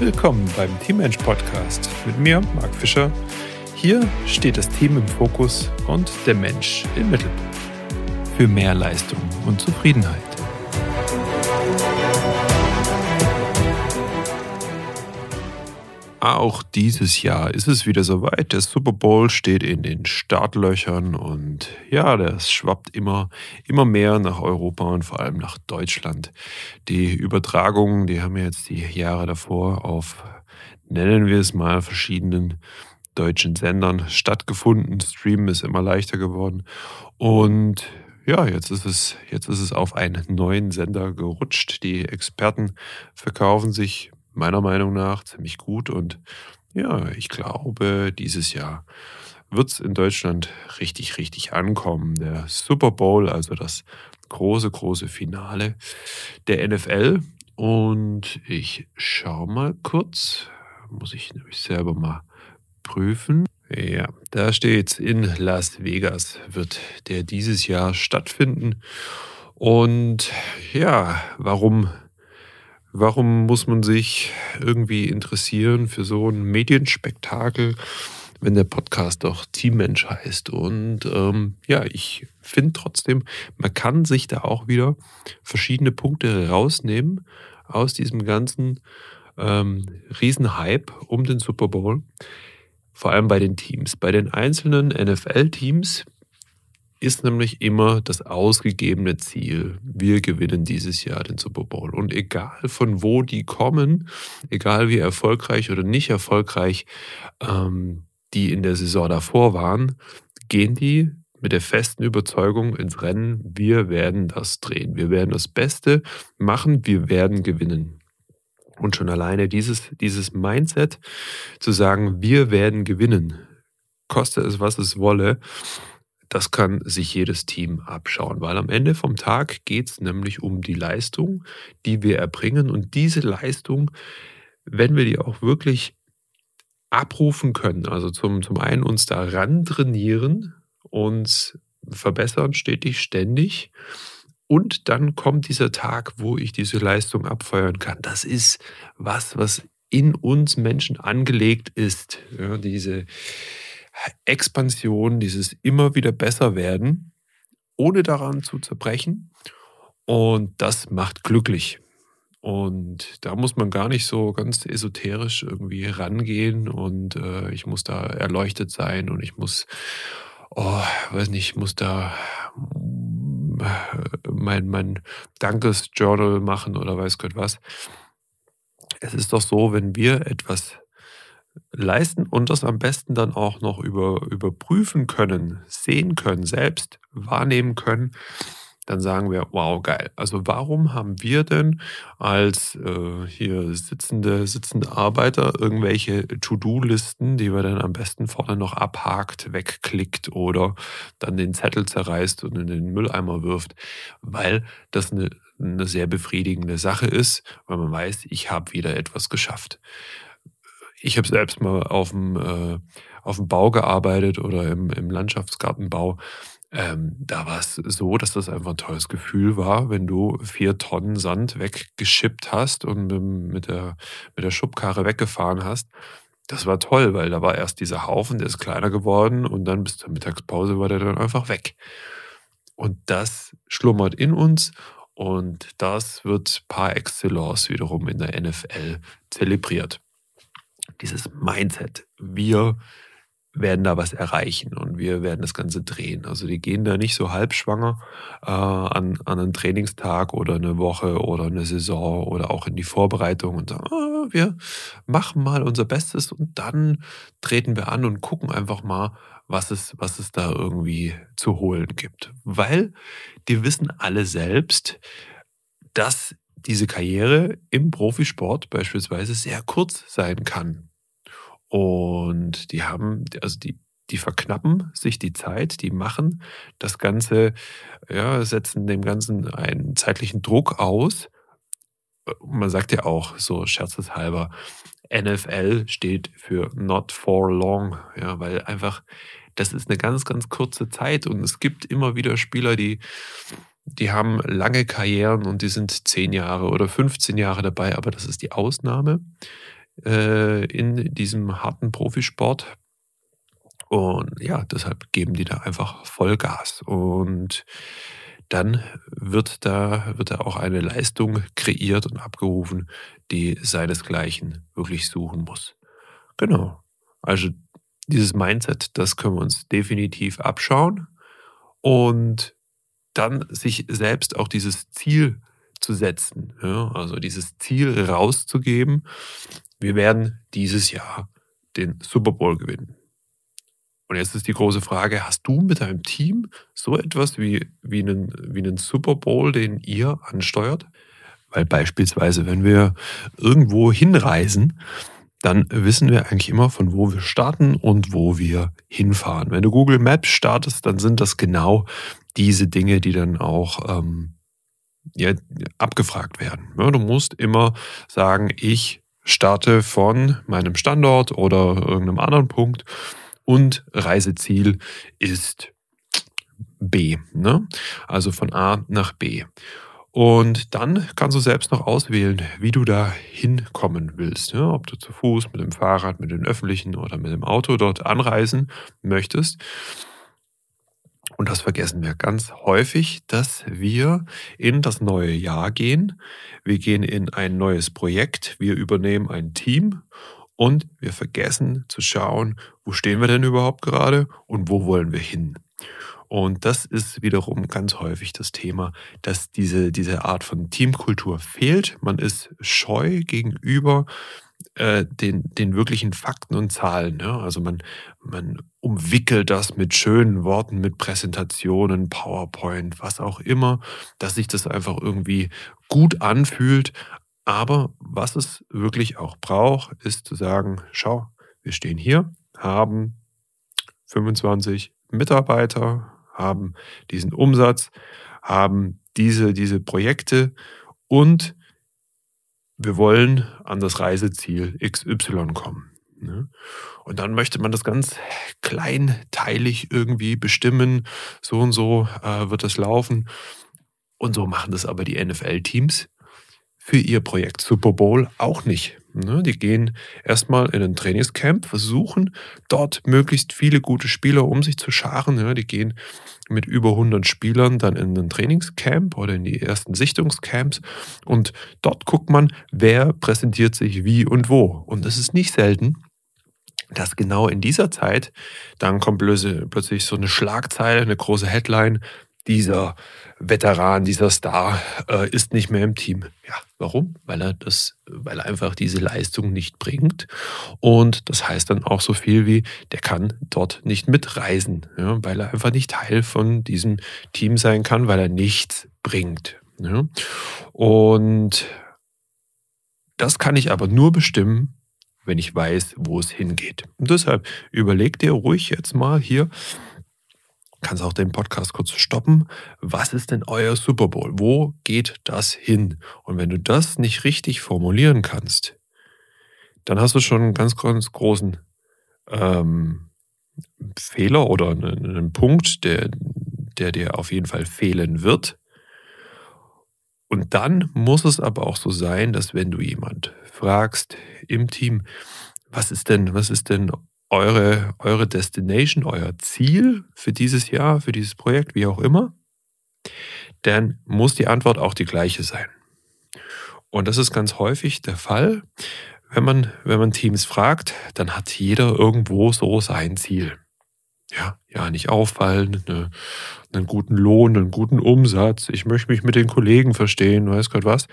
Willkommen beim Teammensch Podcast mit mir, Marc Fischer. Hier steht das Team im Fokus und der Mensch im Mittelpunkt. Für mehr Leistung und Zufriedenheit. Auch dieses Jahr ist es wieder soweit. Der Super Bowl steht in den Startlöchern und ja, das schwappt immer, immer mehr nach Europa und vor allem nach Deutschland. Die Übertragungen, die haben jetzt die Jahre davor auf, nennen wir es mal, verschiedenen deutschen Sendern stattgefunden. Streamen ist immer leichter geworden und ja, jetzt ist es, jetzt ist es auf einen neuen Sender gerutscht. Die Experten verkaufen sich meiner Meinung nach ziemlich gut. Und ja, ich glaube, dieses Jahr wird es in Deutschland richtig, richtig ankommen. Der Super Bowl, also das große, große Finale der NFL. Und ich schaue mal kurz, muss ich nämlich selber mal prüfen. Ja, da steht in Las Vegas wird der dieses Jahr stattfinden. Und ja, warum Warum muss man sich irgendwie interessieren für so ein Medienspektakel, wenn der Podcast doch Teammensch heißt? Und ähm, ja, ich finde trotzdem, man kann sich da auch wieder verschiedene Punkte rausnehmen aus diesem ganzen ähm, Riesenhype um den Super Bowl. Vor allem bei den Teams. Bei den einzelnen NFL-Teams ist nämlich immer das ausgegebene Ziel. Wir gewinnen dieses Jahr den Super Bowl. Und egal von wo die kommen, egal wie erfolgreich oder nicht erfolgreich ähm, die in der Saison davor waren, gehen die mit der festen Überzeugung ins Rennen, wir werden das drehen. Wir werden das Beste machen, wir werden gewinnen. Und schon alleine dieses, dieses Mindset zu sagen, wir werden gewinnen, koste es, was es wolle, das kann sich jedes Team abschauen, weil am Ende vom Tag geht es nämlich um die Leistung, die wir erbringen. Und diese Leistung, wenn wir die auch wirklich abrufen können, also zum, zum einen uns daran trainieren, uns verbessern stetig, ständig. Und dann kommt dieser Tag, wo ich diese Leistung abfeuern kann. Das ist was, was in uns Menschen angelegt ist. Ja, diese, Expansion, dieses immer wieder besser werden, ohne daran zu zerbrechen. Und das macht glücklich. Und da muss man gar nicht so ganz esoterisch irgendwie rangehen und äh, ich muss da erleuchtet sein und ich muss, oh, weiß nicht, ich muss da äh, mein, mein Dankesjournal machen oder weiß Gott was. Es ist doch so, wenn wir etwas leisten und das am besten dann auch noch über, überprüfen können, sehen können, selbst wahrnehmen können, dann sagen wir, wow, geil. Also warum haben wir denn als äh, hier sitzende, sitzende Arbeiter irgendwelche To-Do-Listen, die wir dann am besten vorne noch abhakt, wegklickt oder dann den Zettel zerreißt und in den Mülleimer wirft? Weil das eine, eine sehr befriedigende Sache ist, weil man weiß, ich habe wieder etwas geschafft ich habe selbst mal auf dem, äh, auf dem Bau gearbeitet oder im, im Landschaftsgartenbau. Ähm, da war es so, dass das einfach ein tolles Gefühl war, wenn du vier Tonnen Sand weggeschippt hast und mit der, mit der Schubkarre weggefahren hast. Das war toll, weil da war erst dieser Haufen, der ist kleiner geworden und dann bis zur Mittagspause war der dann einfach weg. Und das schlummert in uns und das wird par excellence wiederum in der NFL zelebriert dieses Mindset. Wir werden da was erreichen und wir werden das Ganze drehen. Also die gehen da nicht so halbschwanger äh, an, an einen Trainingstag oder eine Woche oder eine Saison oder auch in die Vorbereitung und sagen, ah, wir machen mal unser Bestes und dann treten wir an und gucken einfach mal, was es, was es da irgendwie zu holen gibt. Weil die wissen alle selbst, dass diese Karriere im Profisport beispielsweise sehr kurz sein kann. Und die haben, also die, die verknappen sich die Zeit, die machen das Ganze, ja, setzen dem Ganzen einen zeitlichen Druck aus. Man sagt ja auch so scherzeshalber, NFL steht für not for long, ja, weil einfach das ist eine ganz, ganz kurze Zeit und es gibt immer wieder Spieler, die, die haben lange Karrieren und die sind zehn Jahre oder 15 Jahre dabei, aber das ist die Ausnahme äh, in diesem harten Profisport. Und ja, deshalb geben die da einfach Vollgas. Und dann wird da, wird da auch eine Leistung kreiert und abgerufen, die seinesgleichen wirklich suchen muss. Genau. Also dieses Mindset, das können wir uns definitiv abschauen und dann sich selbst auch dieses Ziel zu setzen, ja, also dieses Ziel rauszugeben, wir werden dieses Jahr den Super Bowl gewinnen. Und jetzt ist die große Frage, hast du mit deinem Team so etwas wie, wie, einen, wie einen Super Bowl, den ihr ansteuert? Weil beispielsweise, wenn wir irgendwo hinreisen, dann wissen wir eigentlich immer, von wo wir starten und wo wir hinfahren. Wenn du Google Maps startest, dann sind das genau diese Dinge, die dann auch ähm, ja, abgefragt werden. Ja, du musst immer sagen, ich starte von meinem Standort oder irgendeinem anderen Punkt und Reiseziel ist B. Ne? Also von A nach B. Und dann kannst du selbst noch auswählen, wie du da hinkommen willst. Ja, ob du zu Fuß, mit dem Fahrrad, mit den öffentlichen oder mit dem Auto dort anreisen möchtest. Und das vergessen wir ganz häufig, dass wir in das neue Jahr gehen. Wir gehen in ein neues Projekt. Wir übernehmen ein Team und wir vergessen zu schauen, wo stehen wir denn überhaupt gerade und wo wollen wir hin. Und das ist wiederum ganz häufig das Thema, dass diese, diese Art von Teamkultur fehlt. Man ist scheu gegenüber äh, den, den wirklichen Fakten und Zahlen. Ja? Also man, man umwickelt das mit schönen Worten, mit Präsentationen, PowerPoint, was auch immer, dass sich das einfach irgendwie gut anfühlt, aber was es wirklich auch braucht, ist zu sagen, schau, wir stehen hier, haben 25 Mitarbeiter, haben diesen Umsatz, haben diese, diese Projekte und wir wollen an das Reiseziel XY kommen. Ne? Und dann möchte man das ganz kleinteilig irgendwie bestimmen. So und so äh, wird das laufen. Und so machen das aber die NFL-Teams für ihr Projekt Super Bowl auch nicht. Ne, die gehen erstmal in ein Trainingscamp, versuchen dort möglichst viele gute Spieler um sich zu scharen. Die gehen mit über 100 Spielern dann in ein Trainingscamp oder in die ersten Sichtungscamps und dort guckt man, wer präsentiert sich wie und wo. Und es ist nicht selten, dass genau in dieser Zeit dann kommt plötzlich so eine Schlagzeile, eine große Headline, dieser Veteran, dieser Star äh, ist nicht mehr im Team. Ja, warum? Weil er das, weil er einfach diese Leistung nicht bringt. Und das heißt dann auch so viel wie, der kann dort nicht mitreisen, ja, weil er einfach nicht Teil von diesem Team sein kann, weil er nichts bringt. Ja. Und das kann ich aber nur bestimmen, wenn ich weiß, wo es hingeht. Und deshalb überleg dir ruhig jetzt mal hier, kannst auch den Podcast kurz stoppen. Was ist denn euer Super Bowl? Wo geht das hin? Und wenn du das nicht richtig formulieren kannst, dann hast du schon einen ganz, ganz großen ähm, Fehler oder einen, einen Punkt, der, der dir auf jeden Fall fehlen wird. Und dann muss es aber auch so sein, dass wenn du jemand fragst im Team, was ist denn, was ist denn eure, eure Destination, euer Ziel für dieses Jahr, für dieses Projekt, wie auch immer, dann muss die Antwort auch die gleiche sein. Und das ist ganz häufig der Fall. Wenn man, wenn man Teams fragt, dann hat jeder irgendwo so sein Ziel. Ja, ja, nicht auffallen, ne, einen guten Lohn, einen guten Umsatz. Ich möchte mich mit den Kollegen verstehen, weiß Gott was.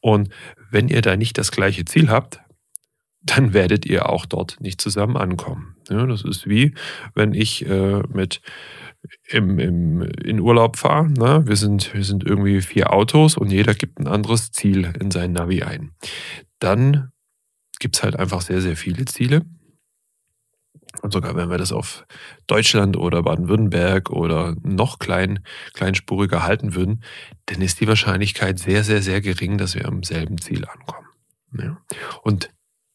Und wenn ihr da nicht das gleiche Ziel habt, dann werdet ihr auch dort nicht zusammen ankommen. Ja, das ist wie, wenn ich äh, mit im, im, in Urlaub fahre. Ne? Wir, sind, wir sind irgendwie vier Autos und jeder gibt ein anderes Ziel in sein Navi ein. Dann gibt es halt einfach sehr, sehr viele Ziele. Und sogar wenn wir das auf Deutschland oder Baden-Württemberg oder noch klein, kleinspuriger halten würden, dann ist die Wahrscheinlichkeit sehr, sehr, sehr gering, dass wir am selben Ziel ankommen. Ja. Und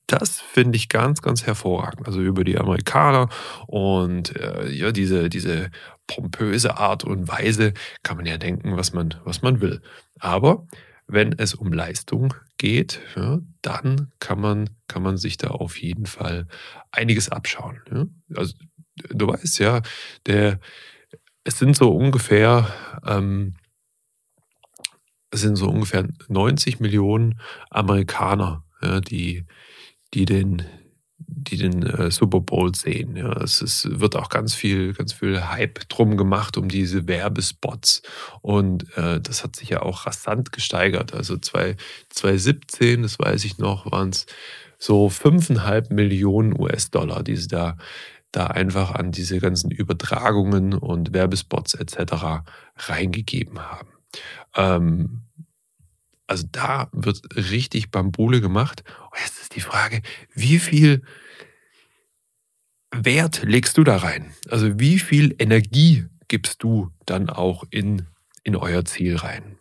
das finde ich ganz, ganz hervorragend. Also über die Amerikaner und äh, ja, diese, diese pompöse Art und Weise kann man ja denken, was man, was man will. Aber wenn es um Leistung geht, ja, dann kann man, kann man sich da auf jeden Fall einiges abschauen. Ja. Also du weißt ja, der, es sind so ungefähr, ähm, es sind so ungefähr 90 Millionen Amerikaner, ja, die, die den, die den äh, Super Bowl sehen. Ja. Es ist, wird auch ganz viel, ganz viel Hype drum gemacht um diese Werbespots. Und äh, das hat sich ja auch rasant gesteigert. Also 2017, das weiß ich noch, waren es so 5,5 Millionen US-Dollar, die sie da, da einfach an diese ganzen Übertragungen und Werbespots etc. reingegeben haben. Ähm, also da wird richtig Bambule gemacht. Und jetzt ist die Frage, wie viel Wert legst du da rein? Also wie viel Energie gibst du dann auch in, in euer Ziel rein?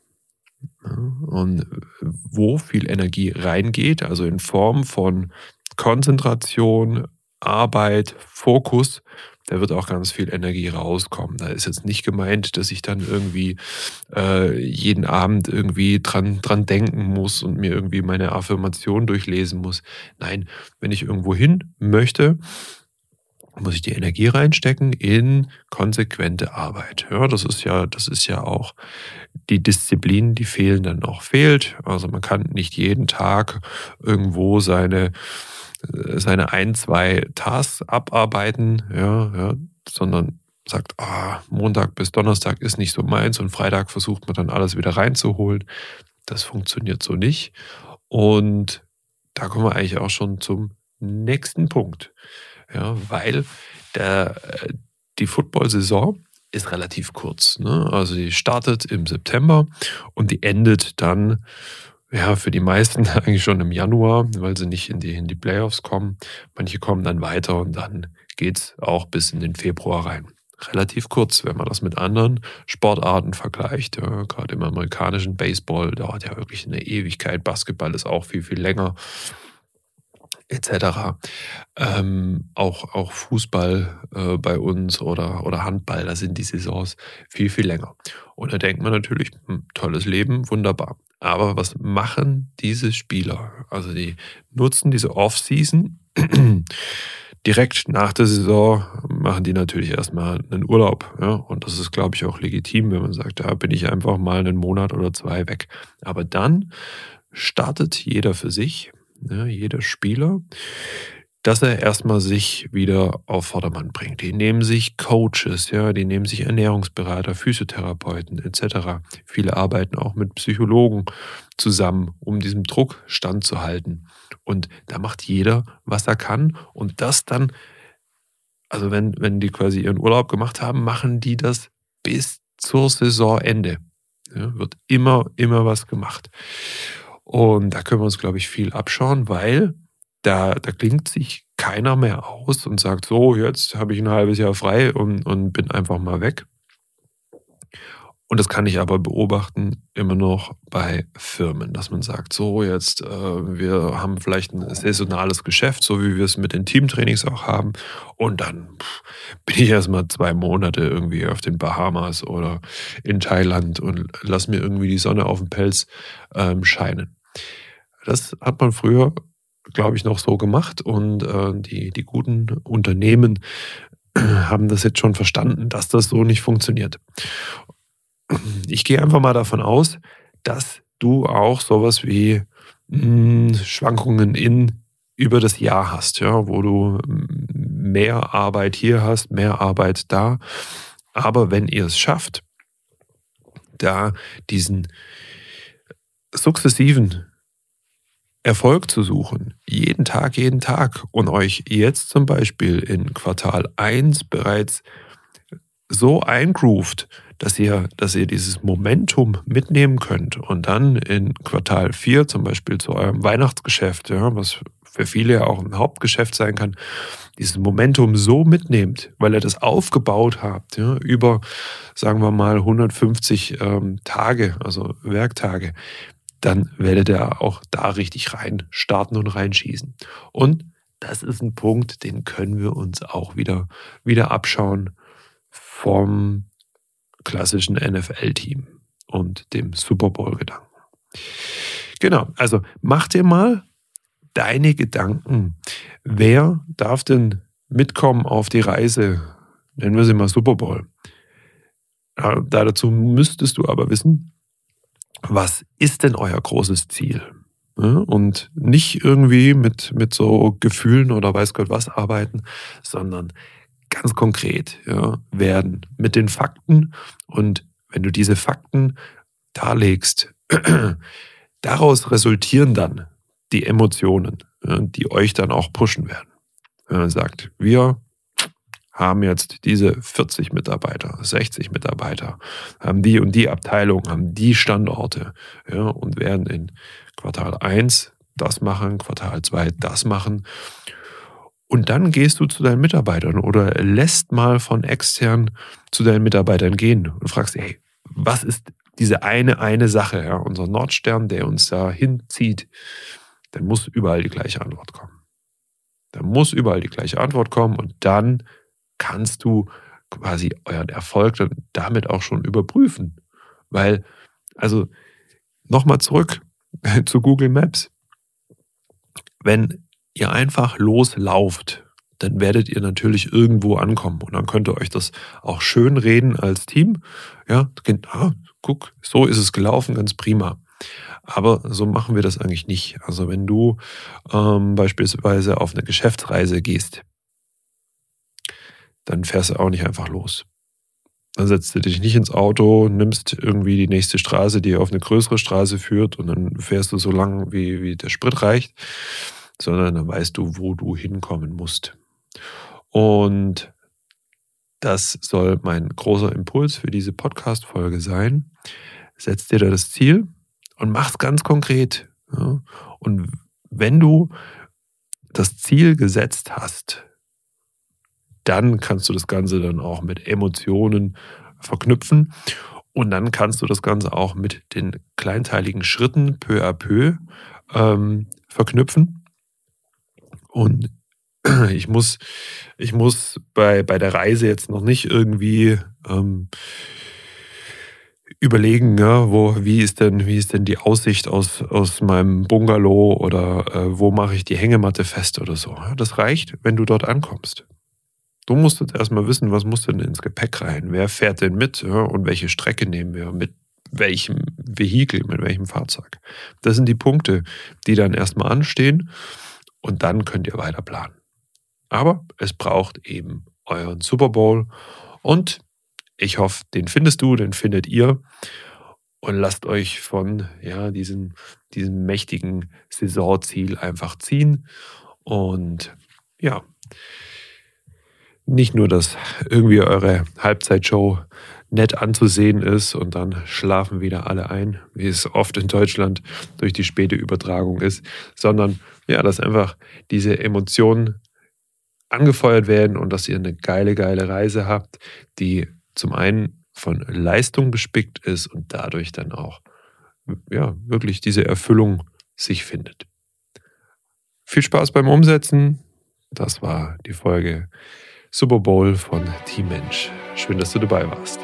Und wo viel Energie reingeht, also in Form von Konzentration, Arbeit, Fokus, da wird auch ganz viel Energie rauskommen. Da ist jetzt nicht gemeint, dass ich dann irgendwie äh, jeden Abend irgendwie dran, dran denken muss und mir irgendwie meine Affirmation durchlesen muss. Nein, wenn ich irgendwo hin möchte, muss ich die Energie reinstecken in konsequente Arbeit. Ja, das ist ja, das ist ja auch die Disziplin, die fehlen dann noch fehlt. Also man kann nicht jeden Tag irgendwo seine seine ein, zwei Tasks abarbeiten, ja, ja, sondern sagt, ah, Montag bis Donnerstag ist nicht so meins und Freitag versucht man dann alles wieder reinzuholen. Das funktioniert so nicht. Und da kommen wir eigentlich auch schon zum nächsten Punkt. Ja, weil der, die Football-Saison ist relativ kurz. Ne? Also die startet im September und die endet dann ja, für die meisten eigentlich schon im Januar, weil sie nicht in die, in die Playoffs kommen. Manche kommen dann weiter und dann geht's auch bis in den Februar rein. Relativ kurz, wenn man das mit anderen Sportarten vergleicht. Ja, gerade im amerikanischen Baseball dauert ja wirklich eine Ewigkeit. Basketball ist auch viel, viel länger etc. Ähm, auch, auch Fußball äh, bei uns oder, oder Handball, da sind die Saisons viel, viel länger. Und da denkt man natürlich, hm, tolles Leben, wunderbar. Aber was machen diese Spieler? Also die nutzen diese Off-Season. Direkt nach der Saison machen die natürlich erstmal einen Urlaub. Ja? Und das ist, glaube ich, auch legitim, wenn man sagt, da bin ich einfach mal einen Monat oder zwei weg. Aber dann startet jeder für sich ja, jeder Spieler, dass er erstmal sich wieder auf Vordermann bringt. Die nehmen sich Coaches, ja, die nehmen sich Ernährungsberater, Physiotherapeuten etc. Viele arbeiten auch mit Psychologen zusammen, um diesem Druck standzuhalten. Und da macht jeder, was er kann. Und das dann, also wenn, wenn die quasi ihren Urlaub gemacht haben, machen die das bis zur Saisonende. Ja, wird immer, immer was gemacht. Und da können wir uns, glaube ich, viel abschauen, weil da, da klingt sich keiner mehr aus und sagt, so, jetzt habe ich ein halbes Jahr frei und, und bin einfach mal weg. Und das kann ich aber beobachten immer noch bei Firmen, dass man sagt, so jetzt, äh, wir haben vielleicht ein saisonales Geschäft, so wie wir es mit den Teamtrainings auch haben. Und dann pff, bin ich erstmal zwei Monate irgendwie auf den Bahamas oder in Thailand und lass mir irgendwie die Sonne auf dem Pelz ähm, scheinen. Das hat man früher, glaube ich, noch so gemacht und äh, die, die guten Unternehmen haben das jetzt schon verstanden, dass das so nicht funktioniert. Ich gehe einfach mal davon aus, dass du auch sowas wie mh, hm, Schwankungen in über das Jahr hast, ja, wo du mehr Arbeit hier hast, mehr Arbeit da. Aber wenn ihr es schafft, da diesen sukzessiven Erfolg zu suchen, jeden Tag, jeden Tag. Und euch jetzt zum Beispiel in Quartal 1 bereits so eingroovt, dass ihr, dass ihr dieses Momentum mitnehmen könnt. Und dann in Quartal 4 zum Beispiel zu eurem Weihnachtsgeschäft, ja, was für viele ja auch ein Hauptgeschäft sein kann, dieses Momentum so mitnehmt, weil ihr das aufgebaut habt, ja, über, sagen wir mal, 150 ähm, Tage, also Werktage, dann werdet ihr auch da richtig rein starten und reinschießen. Und das ist ein Punkt, den können wir uns auch wieder, wieder abschauen vom klassischen NFL-Team und dem Super Bowl-Gedanken. genau, also mach dir mal deine Gedanken. Wer darf denn mitkommen auf die Reise? Nennen wir sie mal Super Bowl. Da dazu müsstest du aber wissen, was ist denn euer großes Ziel? Und nicht irgendwie mit, mit so Gefühlen oder weiß Gott was arbeiten, sondern ganz konkret ja, werden mit den Fakten. Und wenn du diese Fakten darlegst, daraus resultieren dann die Emotionen, die euch dann auch pushen werden. Sagt, wir haben jetzt diese 40 Mitarbeiter, 60 Mitarbeiter, haben die und die Abteilung, haben die Standorte ja, und werden in Quartal 1 das machen, Quartal 2 das machen. Und dann gehst du zu deinen Mitarbeitern oder lässt mal von extern zu deinen Mitarbeitern gehen und fragst, hey, was ist diese eine, eine Sache, ja, unser Nordstern, der uns da hinzieht, dann muss überall die gleiche Antwort kommen. Da muss überall die gleiche Antwort kommen und dann kannst du quasi euren Erfolg damit auch schon überprüfen. Weil, also nochmal zurück zu Google Maps. Wenn ihr einfach loslauft, dann werdet ihr natürlich irgendwo ankommen und dann könnt ihr euch das auch schön reden als Team. Ja, ah, guck, so ist es gelaufen, ganz prima. Aber so machen wir das eigentlich nicht. Also wenn du ähm, beispielsweise auf eine Geschäftsreise gehst, dann fährst du auch nicht einfach los. Dann setzt du dich nicht ins Auto, nimmst irgendwie die nächste Straße, die auf eine größere Straße führt und dann fährst du so lang, wie, wie der Sprit reicht, sondern dann weißt du, wo du hinkommen musst. Und das soll mein großer Impuls für diese Podcast-Folge sein. Setz dir da das Ziel und mach's ganz konkret. Und wenn du das Ziel gesetzt hast, dann kannst du das Ganze dann auch mit Emotionen verknüpfen. Und dann kannst du das Ganze auch mit den kleinteiligen Schritten peu à peu ähm, verknüpfen. Und ich muss, ich muss bei, bei der Reise jetzt noch nicht irgendwie ähm, überlegen, ja, wo, wie ist denn, wie ist denn die Aussicht aus, aus meinem Bungalow oder äh, wo mache ich die Hängematte fest oder so. Das reicht, wenn du dort ankommst. Du musst jetzt erstmal wissen, was muss denn ins Gepäck rein? Wer fährt denn mit und welche Strecke nehmen wir? Mit welchem Vehikel, mit welchem Fahrzeug? Das sind die Punkte, die dann erstmal anstehen und dann könnt ihr weiter planen. Aber es braucht eben euren Super Bowl und ich hoffe, den findest du, den findet ihr und lasst euch von ja, diesem, diesem mächtigen Saisonziel einfach ziehen und ja, nicht nur, dass irgendwie eure Halbzeitshow nett anzusehen ist und dann schlafen wieder alle ein, wie es oft in Deutschland durch die späte Übertragung ist, sondern ja, dass einfach diese Emotionen angefeuert werden und dass ihr eine geile, geile Reise habt, die zum einen von Leistung bespickt ist und dadurch dann auch ja, wirklich diese Erfüllung sich findet. Viel Spaß beim Umsetzen. Das war die Folge Super Bowl von Team Mensch. Schön, dass du dabei warst.